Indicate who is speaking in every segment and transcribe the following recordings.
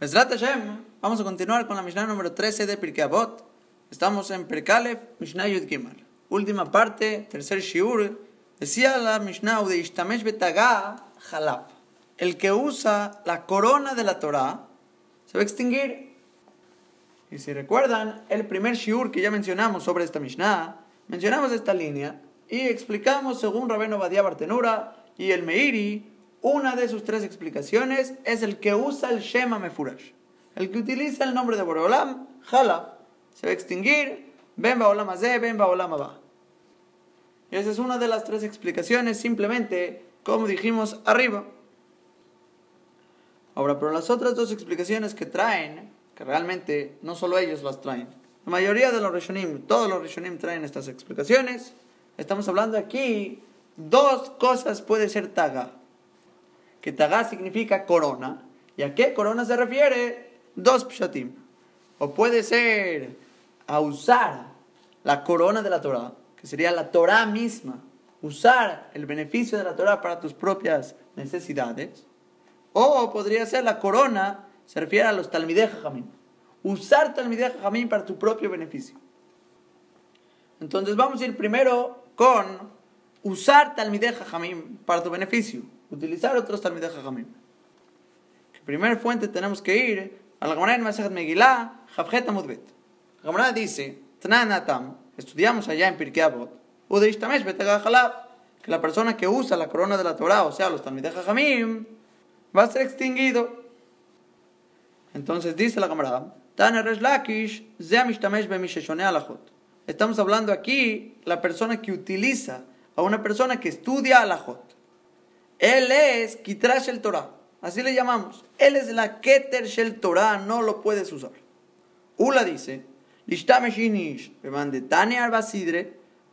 Speaker 1: Mesrat Hashem, vamos a continuar con la Mishnah número 13 de Pirkei Avot. Estamos en Perkalev, Mishnah Yud Gimel. Última parte, tercer shiur. Decía la Mishnah de Ishtamesh Betagá Jalab. El que usa la corona de la Torah se va a extinguir. Y si recuerdan, el primer shiur que ya mencionamos sobre esta Mishnah, mencionamos esta línea y explicamos según Rabeno Badia Bartenura y el Meiri una de sus tres explicaciones es el que usa el Shema Mefurash. El que utiliza el nombre de Boreolam, Jala, se va a extinguir, Ben Baolam Azeh, Ben Baolam Abba. Y esa es una de las tres explicaciones, simplemente como dijimos arriba. Ahora, pero las otras dos explicaciones que traen, que realmente no solo ellos las traen, la mayoría de los Rishonim, todos los Rishonim traen estas explicaciones. Estamos hablando aquí, dos cosas puede ser Taga que Tagaá significa corona. ¿Y a qué corona se refiere? Dos pshatim. O puede ser a usar la corona de la Torah, que sería la Torah misma. Usar el beneficio de la Torah para tus propias necesidades. O podría ser la corona, se refiere a los Talmideh Jamim. Usar Talmideh Jamim para tu propio beneficio. Entonces vamos a ir primero con usar Talmideh Jamim para tu beneficio utilizar otros Talmidei Jajamim. Primera fuente tenemos que ir a la Gemara en Megillah, Javjet Amudbet. La dice, Tananatam, estudiamos allá en Pirkei Avot, Udeishtamesh que la persona que usa la corona de la Torah, o sea, los Talmidei Jajamim, va a ser extinguido. Entonces dice la Gemara, Tana Lakish, Zeamishtamesh Bemisheshone Alachot. Estamos hablando aquí la persona que utiliza a una persona que estudia Alachot. Él es Kitrash el Torah. Así le llamamos. Él es la Keter Shel Torah. No lo puedes usar. Ula dice: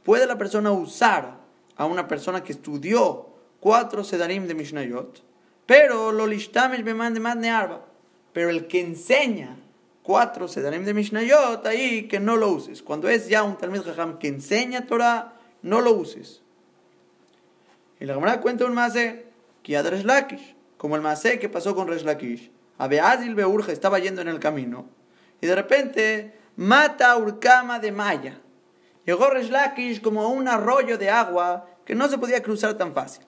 Speaker 1: Puede la persona usar a una persona que estudió cuatro Sedarim de Mishnayot, pero lo lishtamesh bemande arba. Pero el que enseña cuatro Sedarim de Mishnayot, ahí que no lo uses. Cuando es ya un Talmud Jajam que enseña Torah, no lo uses. Y la Gemara cuenta un mase que Resh Lakish, como el mase que pasó con Resh Lakish. Abeazil Beurja estaba yendo en el camino y de repente mata a Urkama de Maya. Llegó Resh Lakish como un arroyo de agua que no se podía cruzar tan fácil.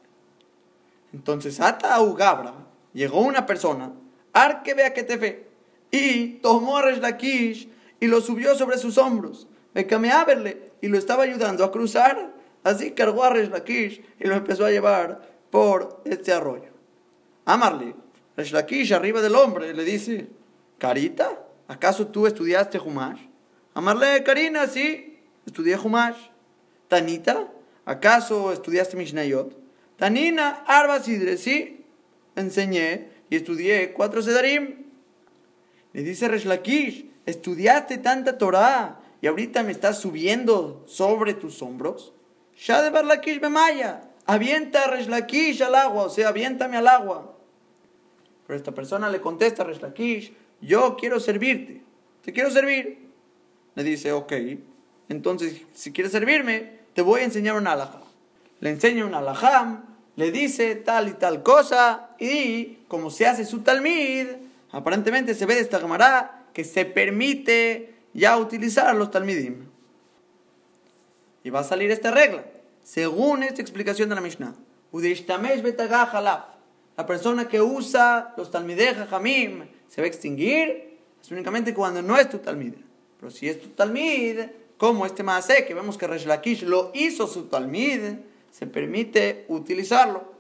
Speaker 1: Entonces ata a Ugabra, llegó una persona, te ve, y tomó a Resh Lakish y lo subió sobre sus hombros, verle y lo estaba ayudando a cruzar Así cargó a Resh Lakish y lo empezó a llevar por este arroyo. Amarle, Resh Lakish arriba del hombre le dice, Carita, ¿acaso tú estudiaste Humash? Amarle, Karina, sí, estudié Humash. Tanita, ¿acaso estudiaste Mishnayot? Tanina, Arba Sidre, sí, enseñé y estudié cuatro Sedarim. Le dice Resh Lakish, estudiaste tanta Torah y ahorita me estás subiendo sobre tus hombros. Shade Lakish Maya, avienta a Resh Lakish al agua, o sea, aviéntame al agua. Pero esta persona le contesta a Resh Lakish, yo quiero servirte, te quiero servir. Le dice, ok, entonces si quieres servirme, te voy a enseñar una alajá. Le enseña un alajá, le dice tal y tal cosa, y como se hace su talmid, aparentemente se ve de esta camarada que se permite ya utilizar los talmidim. Y va a salir esta regla. Según esta explicación de la Mishnah. La persona que usa los talmideh jamim se va a extinguir únicamente cuando no es tu talmid. Pero si es tu talmid, como este maase que vemos que Resh Lakish lo hizo su talmid, se permite utilizarlo.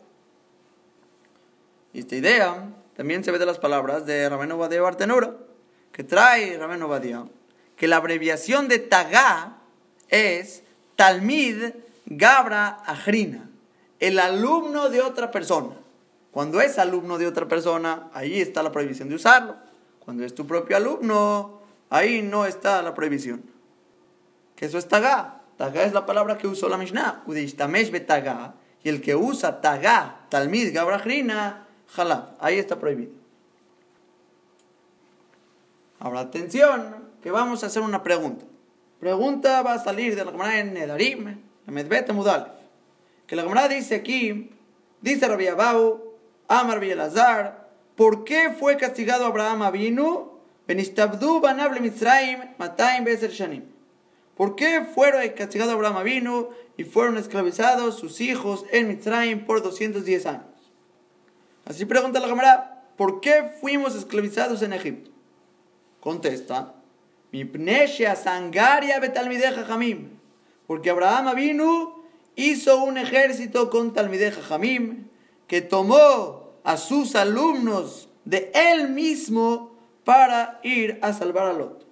Speaker 1: Y esta idea también se ve de las palabras de Rameno Badia Bartenura, que trae Rameno Badia, que la abreviación de Tagah es Talmid Gabra Ajrina, el alumno de otra persona. Cuando es alumno de otra persona, ahí está la prohibición de usarlo. Cuando es tu propio alumno, ahí no está la prohibición. Que eso es Tagah. Tagah es la palabra que usó la Mishnah. Udishtamesh betagá. Y el que usa Tagah, Talmid Gabra Ajrina, Jalab. Ahí está prohibido. Ahora atención, que vamos a hacer una pregunta. Pregunta va a salir de la Gemara en Nedarim, la Medbete Mudalef. Que la Gemara dice aquí, dice Rabbi Abau, Amar Bielazar, ¿por qué fue castigado Abraham Avinu? Benistabdu banable Mitzrayim, Mataim Beser Shanim. ¿Por qué fueron castigados Abraham Avinu y fueron esclavizados sus hijos en Mitzrayim por 210 años? Así pregunta la cámara, ¿por qué fuimos esclavizados en Egipto? Contesta, sangaria betalmideja jamim. Porque Abraham Avinu hizo un ejército con Talmideja Jamim que tomó a sus alumnos de él mismo para ir a salvar a Lot.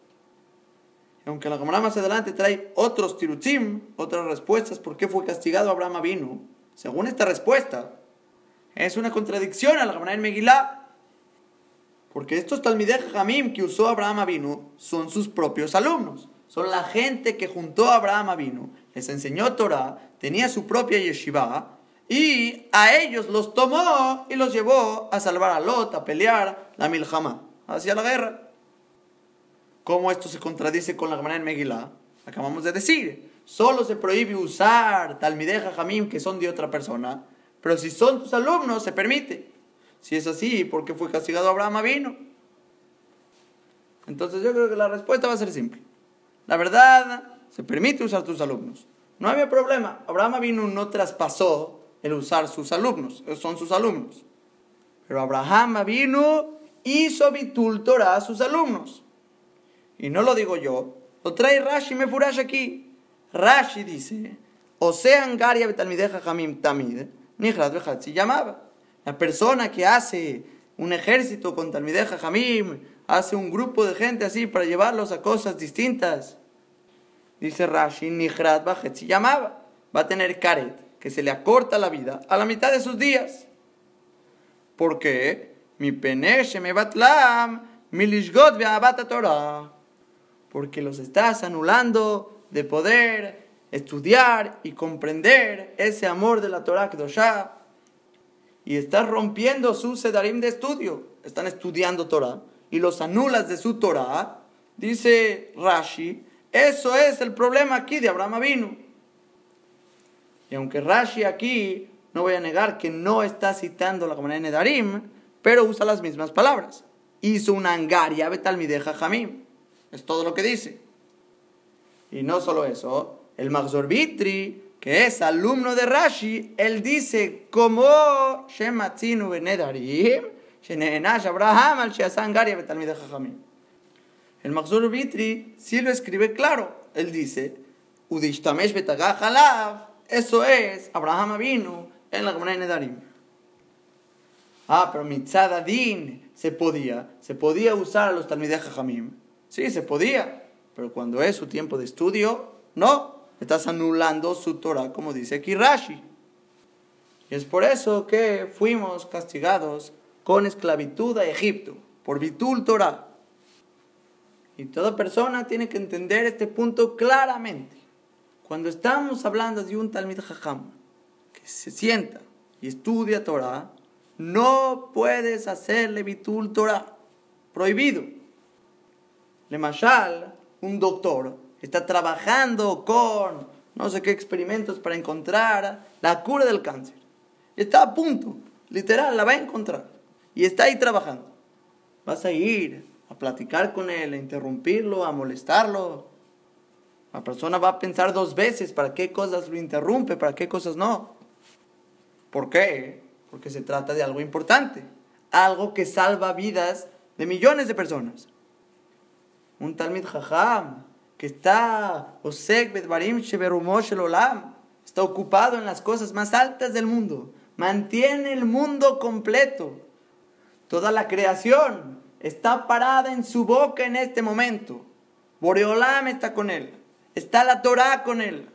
Speaker 1: Aunque la cámara más adelante trae otros tirutim, otras respuestas por qué fue castigado Abraham Avinu, según esta respuesta, es una contradicción a la cámara en. Porque estos Talmideh Jamim que usó Abraham Avinu son sus propios alumnos. Son la gente que juntó a Abraham Avinu, les enseñó Torah, tenía su propia yeshiva y a ellos los tomó y los llevó a salvar a Lot, a pelear la milhama, hacia la guerra. ¿Cómo esto se contradice con la Gemara en Megillah? Acabamos de decir, solo se prohíbe usar Talmideja Jamim que son de otra persona, pero si son tus alumnos se permite. Si es así, ¿por qué fue castigado Abraham vino? Entonces yo creo que la respuesta va a ser simple. La verdad, se permite usar tus alumnos. No había problema. Abraham vino no traspasó el usar sus alumnos. Son sus alumnos. Pero Abraham vino hizo bitul a sus alumnos. Y no lo digo yo. Lo trae Rashi me furash aquí. Rashi dice, o sean Garia Betalmideja Jamim Tamid, se llamaba. La persona que hace un ejército con Talmideja Jamim, hace un grupo de gente así para llevarlos a cosas distintas. Dice Rashi, Nihrat se llamaba. Va a tener Karet, que se le acorta la vida a la mitad de sus días. ¿Por qué? Mi peneshe me batlam, mi lishgot Torah. Porque los estás anulando de poder estudiar y comprender ese amor de la Torah Kedoshah y estás rompiendo su sedarim de estudio. Están estudiando Torah y los anulas de su Torah. Dice Rashi, eso es el problema aquí de Abraham Avinu. Y aunque Rashi aquí, no voy a negar que no está citando la comunidad de Nedarim, pero usa las mismas palabras. Hizo una angaria betalmideja jamim. Es todo lo que dice. Y no solo eso, el Magzor Vitri es alumno de Rashi, él dice, como Shematzinu benedarim, Shenenash Abraham al Sheasangaria betalmid Jajamim. El Mahzur Vitri sí lo escribe claro. Él dice, Udishtamesh betagah halav, eso es, Abraham vino en la Gemara Nedarim. Ah, pero Mitzadadin se podía, se podía usar a los Talmideh Jajamim. Sí, se podía, pero cuando es su tiempo de estudio, no. Estás anulando su Torah, como dice aquí Rashi. Y es por eso que fuimos castigados con esclavitud a Egipto, por Bitul Torah. Y toda persona tiene que entender este punto claramente. Cuando estamos hablando de un Talmid Jajam que se sienta y estudia Torah, no puedes hacerle Bitul Torah. Prohibido. Le Mashal, un doctor, está trabajando con no sé qué experimentos para encontrar la cura del cáncer. Está a punto, literal, la va a encontrar. Y está ahí trabajando. Vas a ir a platicar con él, a interrumpirlo, a molestarlo. La persona va a pensar dos veces para qué cosas lo interrumpe, para qué cosas no. ¿Por qué? Porque se trata de algo importante, algo que salva vidas de millones de personas. Un Talmid Jajam que está está ocupado en las cosas más altas del mundo, mantiene el mundo completo. Toda la creación está parada en su boca en este momento. Boreolam está con él, está la Torah con él.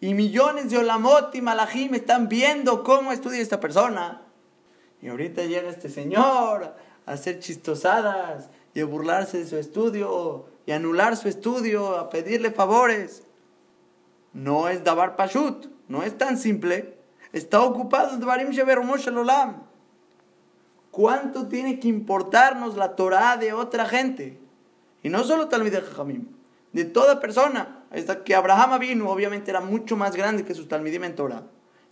Speaker 1: Y millones de Olamot y Malachim están viendo cómo estudia esta persona. Y ahorita llega este señor a hacer chistosadas y a burlarse de su estudio y anular su estudio, a pedirle favores. No es Dabar Pashut, no es tan simple. Está ocupado Dvarim Olam. ¿Cuánto tiene que importarnos la Torah de otra gente? Y no solo Talmid de Jajamim, de toda persona. Hasta que Abraham vino, obviamente era mucho más grande que sus Talmidim en Torah.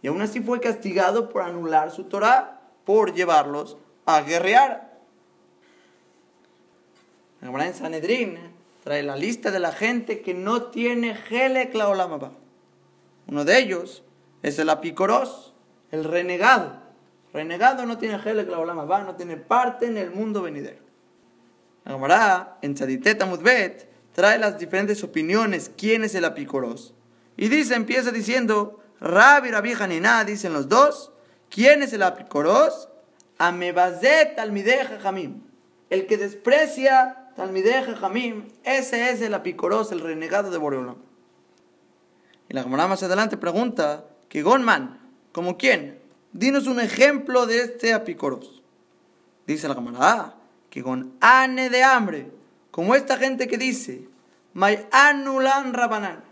Speaker 1: Y aún así fue castigado por anular su Torah, por llevarlos a guerrear. En Sanedrín trae la lista de la gente que no tiene Helek la Olamaba. Uno de ellos es el apicoros, el renegado. Renegado no tiene Helek la Olamaba, no tiene parte en el mundo venidero. La Gemara en Tzaditeta Mudbet trae las diferentes opiniones quién es el apicoros. Y dice, empieza diciendo, Rabbi, Rabbi Hanina, dicen los dos, ¿quién es el apicoros? Amebazet Talmideja Jamim. El que desprecia Talmideja Jamim, ese es el apicoros, el renegado de Boreolam. Y la Gemara más adelante pregunta, que Gonman, ¿como quién? Dinos un ejemplo de este apicoros. Dice la Gemara, ah, que con ane de hambre, como esta gente que dice, May anulan rabanan.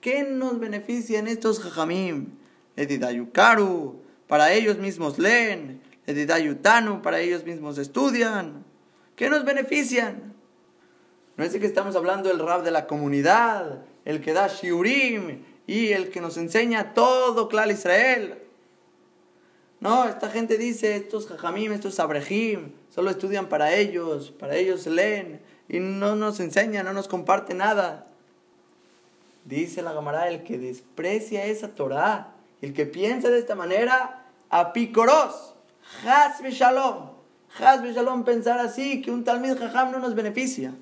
Speaker 1: ¿Qué nos benefician estos jajamim? Edidayukaru, para ellos mismos leen. Edidayutanu, para ellos mismos estudian. ¿Qué nos benefician? No es que estamos hablando del rab de la comunidad, el que da shiurim y el que nos enseña todo claro Israel. No, esta gente dice, estos jajamim, estos abrejim, solo estudian para ellos, para ellos leen y no nos enseña, no nos comparte nada. Dice la Gamara, el que desprecia esa Torah, el que piensa de esta manera, apicoros, hasbe shalom, hasbe shalom, pensar así, que un talmid jajam no nos beneficia.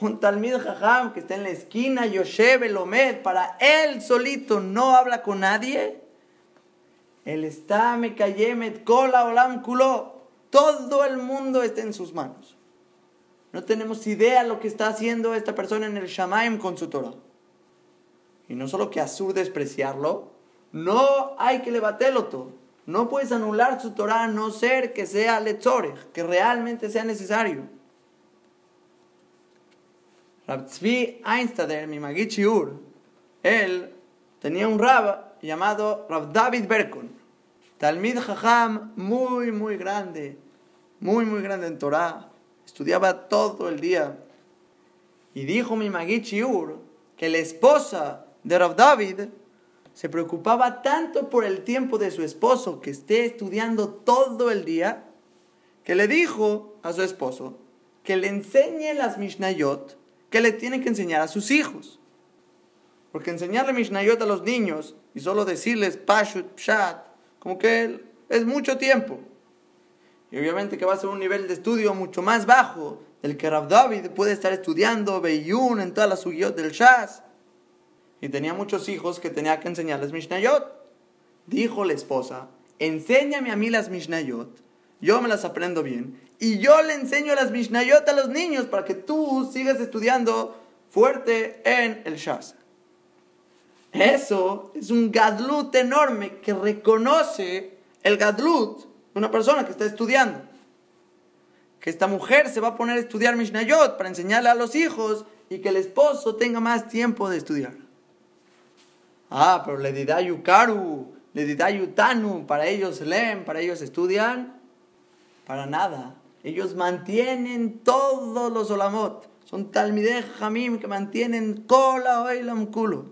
Speaker 1: Un talmid jajam que está en la esquina, Yosheb, el para él solito no habla con nadie. Él está, me kayemet, kola, olam. Todo el mundo está en sus manos. No tenemos idea lo que está haciendo esta persona en el Shamaim con su Torah. Y no solo que Azur despreciarlo, no hay que levantarlo todo. No puedes anular su Torah a no ser que sea letzorech, que realmente sea necesario. Rab Tzvi Einstader, mi Magichi Ur, él tenía un rab llamado Rab David Berkon. Talmid Jajam muy, muy grande, muy, muy grande en Torah estudiaba todo el día. Y dijo mi Magichi Ur que la esposa de Rav David se preocupaba tanto por el tiempo de su esposo que esté estudiando todo el día, que le dijo a su esposo que le enseñe las Mishnayot que le tiene que enseñar a sus hijos. Porque enseñarle Mishnayot a los niños y solo decirles Pashut, Pshat, como que es mucho tiempo. Y obviamente que va a ser un nivel de estudio mucho más bajo del que Rav David puede estar estudiando Beyun en todas las sugiyot del Shas. Y tenía muchos hijos que tenía que enseñarles Mishnayot. Dijo la esposa, enséñame a mí las Mishnayot, yo me las aprendo bien, y yo le enseño las Mishnayot a los niños para que tú sigas estudiando fuerte en el Shas. Eso es un gadlut enorme que reconoce el gadlut una persona que está estudiando. Que esta mujer se va a poner a estudiar Mishnayot para enseñarle a los hijos y que el esposo tenga más tiempo de estudiar. Ah, pero le dirá Yukaru, le dirá Yutanu, para ellos leen, para ellos estudian. Para nada. Ellos mantienen todos los olamot. Son talmideh jamim que mantienen cola oilam culo.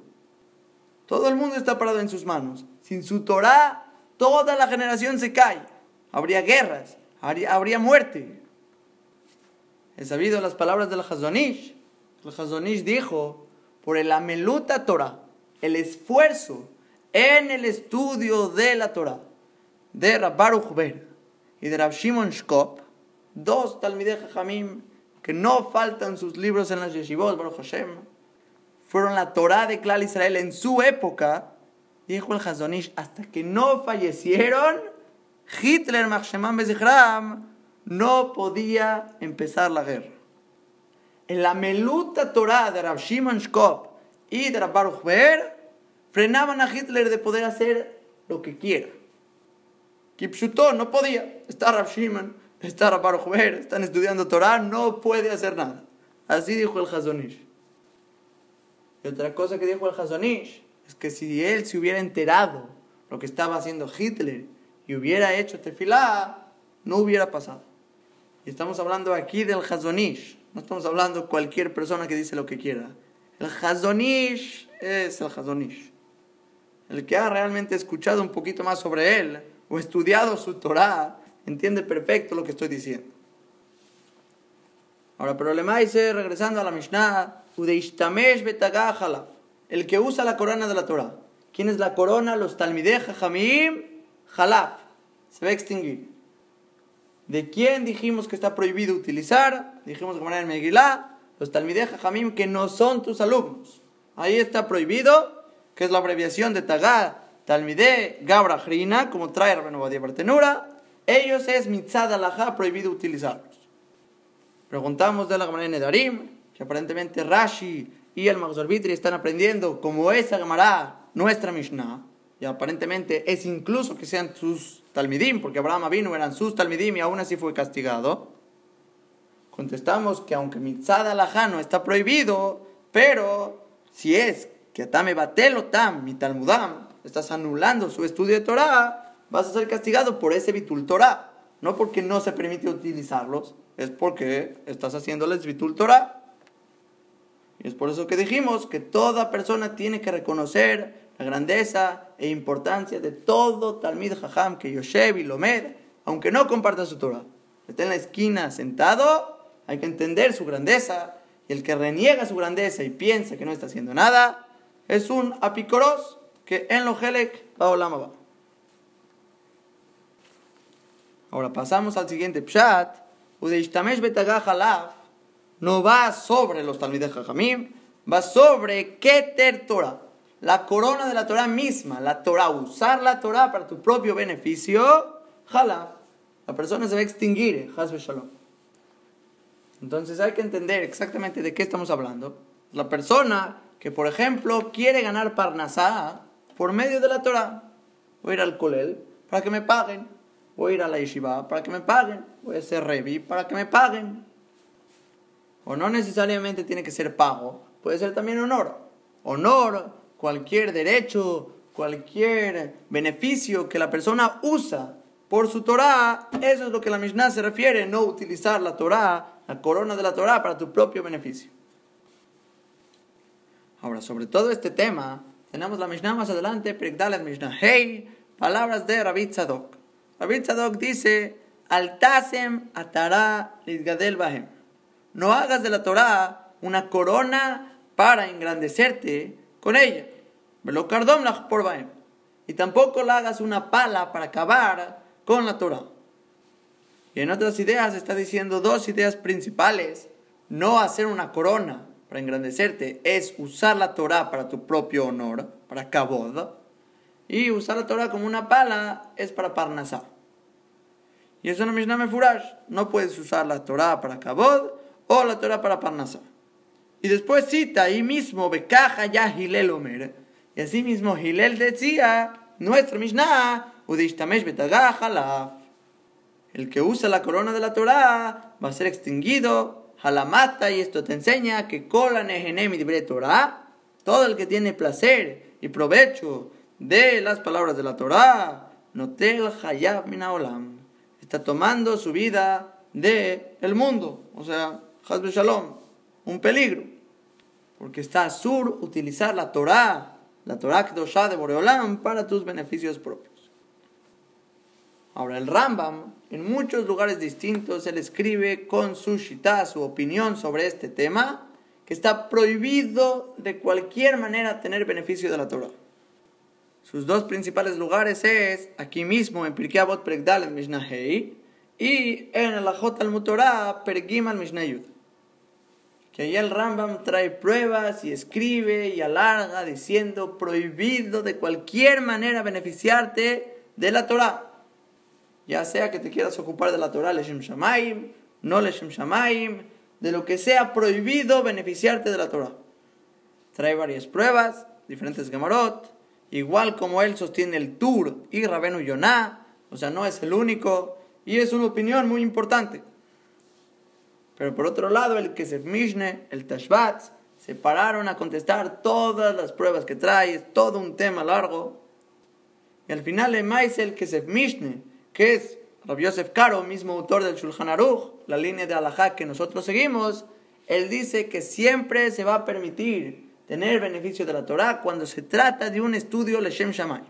Speaker 1: Todo el mundo está parado en sus manos. Sin su Torah, toda la generación se cae habría guerras, habría, muerte. He sabido las palabras del Hazonish. El Hazonish dijo, por el ameluta Torah, el esfuerzo en el estudio de la Torah, de Rabbaruch Ber y de Rab Shimon Shkop, dos Talmidei Jamim que no faltan sus libros en las yeshivot, Baruch Hashem, fueron la Torah de Klal Israel en su época, dijo el Hazonish, hasta que no fallecieron, Hitler, no podía empezar la guerra. En la meluta Torah de Rav Shimon Shkop y de Rav Baruch Beer, frenaban a Hitler de poder hacer lo que quiera. Kipshuto no podía. Está Rav Shimon, está Rav Baruch están estudiando Torah, no puede hacer nada. Así dijo el Hazonish. Y otra cosa que dijo el Hazonish es que si él se hubiera enterado lo que estaba haciendo Hitler y hubiera hecho tefilá, no hubiera pasado. Y estamos hablando aquí del Hazonish, no estamos hablando cualquier persona que dice lo que quiera. El Hazonish es el Hazonish. El que ha realmente escuchado un poquito más sobre él o estudiado su Torah, entiende perfecto lo que estoy diciendo. Ahora, pero le dice, regresando a la Mishnah, el que usa la corona de la Torah. ¿Quién es la corona? Los Talmideh Jamim Jalaf. Se va a extinguir. ¿De quién dijimos que está prohibido utilizar? Dijimos que en Megilá, los Talmideh Jamim que no son tus alumnos. Ahí está prohibido, que es la abreviación de Tagad, Talmideh Gabra como trae Badia Bartenura. Ellos es Mitzad Alajá prohibido utilizarlos. Preguntamos de la Gemara en Edarim, que aparentemente Rashi y el Magzorbitri están aprendiendo como esa Gemara, nuestra Mishnah, y aparentemente es incluso que sean sus Talmidim, porque Abraham vino, eran sus Talmidim y aún así fue castigado. Contestamos que aunque Mitzad Alajá no está prohibido, pero si es que Atame Batelo Tam, mi Talmudam, estás anulando su estudio de Torah, vas a ser castigado por ese Bitul Torah. No porque no se permite utilizarlos, es porque estás haciéndoles Bitul Torah. Y es por eso que dijimos que toda persona tiene que reconocer la grandeza e importancia de todo Talmid Jajam que Yoshev y Lomed, aunque no comparta su Torah. Está en la esquina sentado, hay que entender su grandeza. Y el que reniega su grandeza y piensa que no está haciendo nada, es un apicoros que en lo helek va. Ahora pasamos al siguiente pshat no va sobre los Talmidei Jajamim, va sobre Keter Torah, la corona de la Torah misma, la Torah, usar la Torah para tu propio beneficio, jala, la persona se va a extinguir, Shalom. Entonces hay que entender exactamente de qué estamos hablando. La persona que, por ejemplo, quiere ganar Parnasá por medio de la Torah, voy a ir al Kolel para que me paguen voy a ir a la yeshiva para que me paguen, voy a ser revi para que me paguen. O no necesariamente tiene que ser pago, puede ser también honor. Honor, cualquier derecho, cualquier beneficio que la persona usa por su Torah, eso es lo que la Mishnah se refiere, no utilizar la Torah, la corona de la Torah para tu propio beneficio. Ahora, sobre todo este tema, tenemos la Mishnah más adelante, Pregdalet Mishnah Hey, palabras de Rabbi Tzadok. David Tzadok dice, Altasem atara lidgadel bahem. No hagas de la Torah una corona para engrandecerte con ella. Velo por bahem. Y tampoco la hagas una pala para acabar con la Torah. Y en otras ideas está diciendo dos ideas principales. No hacer una corona para engrandecerte es usar la Torah para tu propio honor, para kabod. Y usar la Torah como una pala es para parnasá. Y eso no Mishnah Mefurash. No puedes usar la Torah para Kabod o la Torah para Parnasá. Y después cita ahí mismo, Bekaja ya Hilel Omer. Y así mismo Hilel decía, nuestro Mishnah, Udishtamesh Betagajalaf. El que usa la corona de la Torah va a ser extinguido. Y esto te enseña que y Torah, todo el que tiene placer y provecho de las palabras de la Torah, Notel Hayab Minaolam está tomando su vida de el mundo, o sea, Shalom, un peligro, porque está sur utilizar la Torah, la Torah Kedoshah de Boreolam para tus beneficios propios. Ahora, el Rambam, en muchos lugares distintos, él escribe con su shita, su opinión sobre este tema, que está prohibido de cualquier manera tener beneficio de la Torah. Sus dos principales lugares es aquí mismo en Pirkei Avot Pregdal en y en el Ajot al Mutorah Pergim al. Que ahí el Rambam trae pruebas y escribe y alarga diciendo prohibido de cualquier manera beneficiarte de la Torah. Ya sea que te quieras ocupar de la Torah Leshem Shamaim, no Leshem Shamaim, de lo que sea prohibido beneficiarte de la Torah. Trae varias pruebas, diferentes Gemarot igual como él sostiene el Tur y Rabenu Yonah, o sea, no es el único, y es una opinión muy importante. Pero por otro lado, el Kesef Mishne, el Tashbat, se pararon a contestar todas las pruebas que trae, es todo un tema largo. Y al final, el el Kesef Mishne, que es Rabbi Yosef Karo, mismo autor del Shulchan Aruch, la línea de Alajá que nosotros seguimos, él dice que siempre se va a permitir tener beneficio de la Torah cuando se trata de un estudio Leshem Shamay.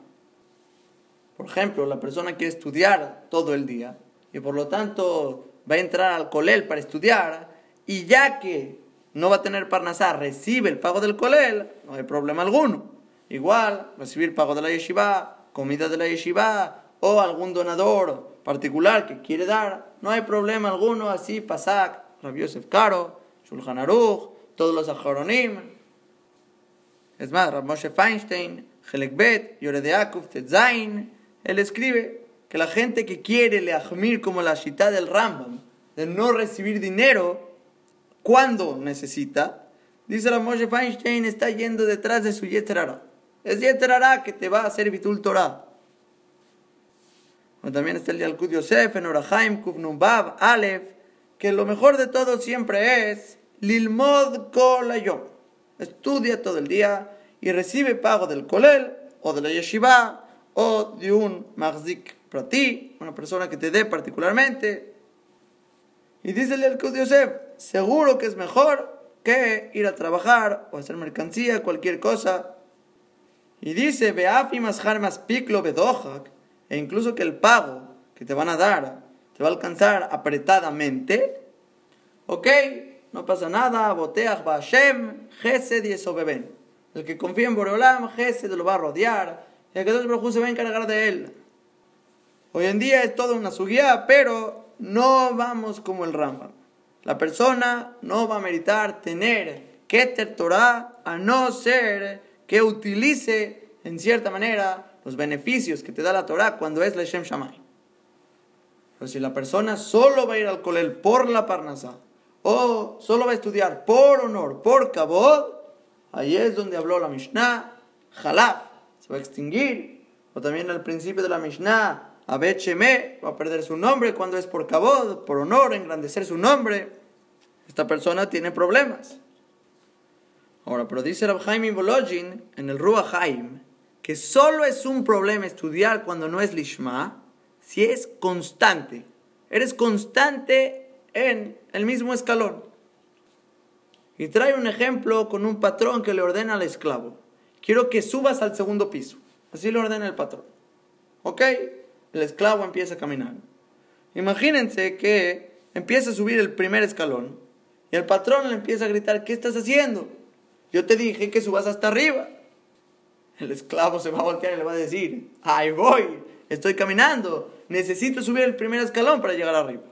Speaker 1: Por ejemplo, la persona quiere estudiar todo el día y por lo tanto va a entrar al colel para estudiar, y ya que no va a tener parnasá, recibe el pago del colel, no hay problema alguno. Igual, recibir pago de la yeshiva, comida de la yeshiva, o algún donador particular que quiere dar, no hay problema alguno, así Pasak, Rabbi Yosef Karo, Shulchan Aruch, todos los Ajaronim. Es más, Rabbi Moshe Feinstein, Helek Bet, Yoredeakuf, Tetzain, él escribe que la gente que quiere leachmir como la shita del Rambam, de no recibir dinero cuando necesita, dice Rabbi Moshe Feinstein, está yendo detrás de su Yeterara. Es Yeterara que te va a hacer Bitul Torah. También está el Yalkut Yosef, en Orahaim, Kufnumbav, Aleph, que lo mejor de todo siempre es Lilmod Kolayom. Estudia todo el día y recibe pago del Kolel, o de la Yeshiva, o de un Magzik Prati, una persona que te dé particularmente. Y dice el Yalkut Yosef, seguro que es mejor que ir a trabajar o hacer mercancía, cualquier cosa. Y dice, Beafi Mashar Piklo Bedohak, e incluso que el pago que te van a dar te va a alcanzar apretadamente, ok, no pasa nada, boteach Hashem, Gesed y beben. El que confía en Boreolam, Gesed lo va a rodear, y el que Dios se va a encargar de él. Hoy en día es toda una suguía, pero no vamos como el Rambam. La persona no va a meritar tener Keter Torah a no ser que utilice en cierta manera los beneficios que te da la Torah cuando es Leshem Shamay. Pero si la persona solo va a ir al colel por la parnasá, o solo va a estudiar por honor, por kabod, ahí es donde habló la Mishnah, Jalaf, se va a extinguir. O también al principio de la Mishnah, Abed va a perder su nombre cuando es por kabod, por honor, engrandecer su nombre. Esta persona tiene problemas. Ahora, pero dice Rab Haim Bolojin en el Ruach Haim, que solo es un problema estudiar cuando no es lishma si es constante. Eres constante en el mismo escalón. Y trae un ejemplo con un patrón que le ordena al esclavo. Quiero que subas al segundo piso. Así le ordena el patrón. ¿Ok? El esclavo empieza a caminar. Imagínense que empieza a subir el primer escalón y el patrón le empieza a gritar, ¿qué estás haciendo? Yo te dije que subas hasta arriba el esclavo se va a voltear y le va a decir, ahí voy, estoy caminando, necesito subir el primer escalón para llegar arriba.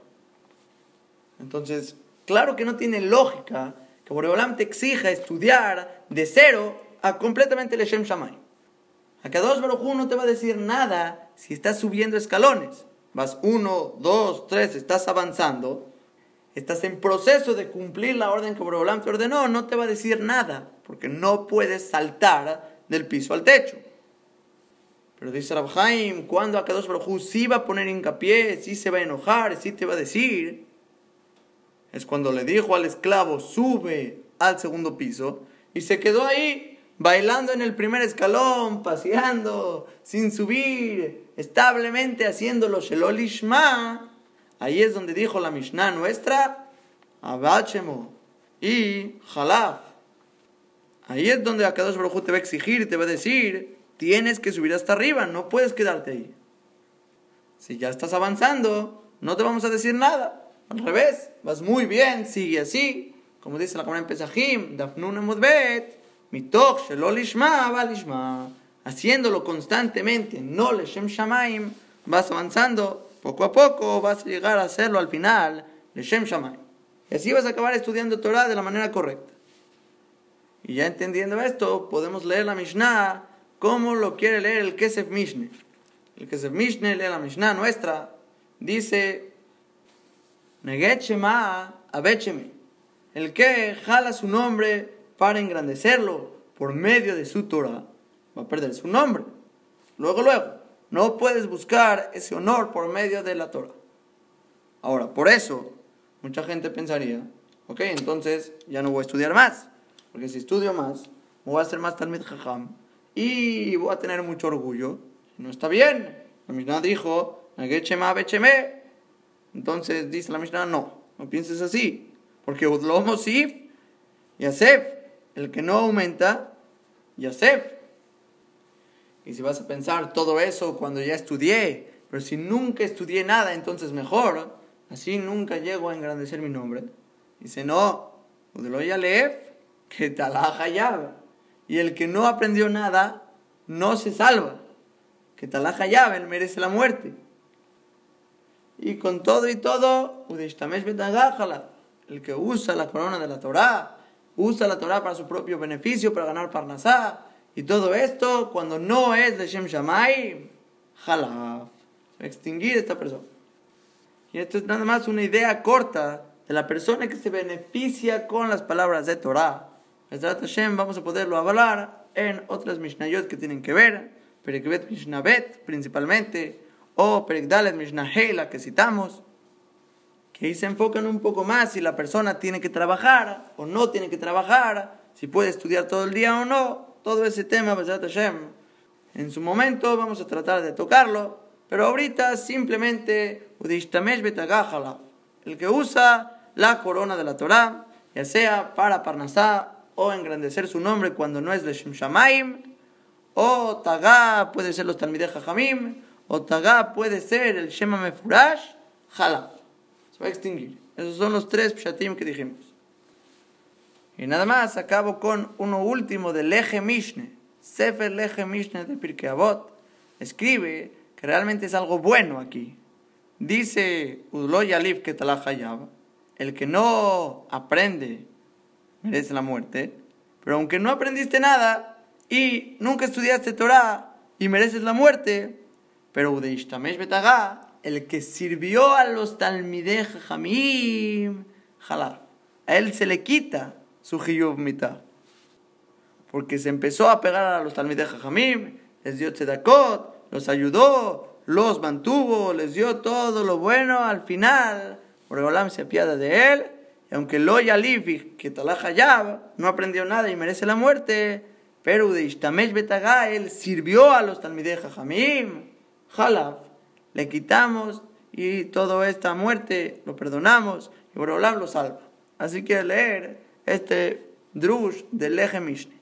Speaker 1: Entonces, claro que no tiene lógica que Boreolam te exija estudiar de cero a completamente el Shem Shamay. dos Baruj no te va a decir nada si estás subiendo escalones. Vas uno, dos, tres, estás avanzando, estás en proceso de cumplir la orden que Boreolam te ordenó, no te va a decir nada, porque no puedes saltar del piso al techo. Pero dice Rabhaim, cuando Akadosh Baruj sí va a poner hincapié, sí se va a enojar, sí te va a decir, es cuando le dijo al esclavo, sube al segundo piso, y se quedó ahí, bailando en el primer escalón, paseando, sin subir, establemente haciéndolo Shelolishma. Ahí es donde dijo la Mishnah nuestra, Abachemo y Jalaf. Ahí es donde Akadosh Baruj te va a exigir te va a decir, tienes que subir hasta arriba, no puedes quedarte ahí. Si ya estás avanzando, no te vamos a decir nada. Al revés, vas muy bien, sigue así. Como dice la Gemara en Pesachim, Dafnuna Mudbet, Mitoch Shelolishma Valishma. Haciéndolo constantemente, no Leshem Shamaim, vas avanzando, poco a poco vas a llegar a hacerlo al final, Leshem Shamaim. Y así vas a acabar estudiando Torah de la manera correcta. Y ya entendiendo esto, podemos leer la Mishnah como lo quiere leer el Kesef Mishneh. El Kesef Mishneh lee la Mishnah nuestra, dice, Negechema abecheme. El que jala su nombre para engrandecerlo por medio de su Torah, va a perder su nombre. Luego, luego, no puedes buscar ese honor por medio de la Torah. Ahora, por eso, mucha gente pensaría, ok, entonces ya no voy a estudiar más. Porque si estudio más, voy a hacer más Talmid Jajam y voy a tener mucho orgullo. No está bien. La Mishnah dijo, entonces dice la Mishnah, no, no pienses así. Porque Udlomo Sif, Yasef, el que no aumenta, Yasef. Y si vas a pensar todo eso cuando ya estudié pero si nunca estudié nada, entonces mejor, así nunca llego a engrandecer mi nombre. Dice, no, Udeloya Leef, que talaja ya. Y el que no aprendió nada, no se salva. Que talaja ya, él merece la muerte. Y con todo y todo, el que usa la corona de la Torah, usa la Torah para su propio beneficio, para ganar parnasá, y todo esto, cuando no es de Shem Shamay, jalaf, extinguir esta persona. Y esto es nada más una idea corta de la persona que se beneficia con las palabras de Torah. Hashem vamos a poderlo hablar en otras Mishnayot que tienen que ver, Perekbet Mishnabet principalmente, o Perekdalet Mishnahela que citamos, que ahí se enfocan un poco más si la persona tiene que trabajar o no tiene que trabajar, si puede estudiar todo el día o no, todo ese tema, Hashem. En su momento vamos a tratar de tocarlo, pero ahorita simplemente el que usa la corona de la Torah, ya sea para Parnasá o engrandecer su nombre cuando no es de Shem Shamaim, o Tagah puede ser los Talmideh Jajamim, o Tagah puede ser el Shema Mefurash, Jala. Se va a extinguir. Esos son los tres Pshatim que dijimos. Y nada más, acabo con uno último de Leje Mishne. Sefer Leje Mishne de Pirkei Avot. Escribe que realmente es algo bueno aquí. Dice Udloy Alif que el que no aprende merece la muerte, pero aunque no aprendiste nada y nunca estudiaste Torah y mereces la muerte, pero Udeishtamesh Betagá, el que sirvió a los Talmideh Jamim, a él se le quita su Hiyuv mitad. Porque se empezó a pegar a los Talmideh Jamim, les dio tzedakot, los ayudó, los mantuvo, les dio todo lo bueno al final. Boreolam se apiada de él. Aunque lo Yalif, que Talaja ya no aprendió nada y merece la muerte, pero de Ishtamesh Betagá, él sirvió a los Talmideh Jamim. Jalab, le quitamos y toda esta muerte lo perdonamos y Boreolam lo salva. Así que leer este Drush del Eje Mishne.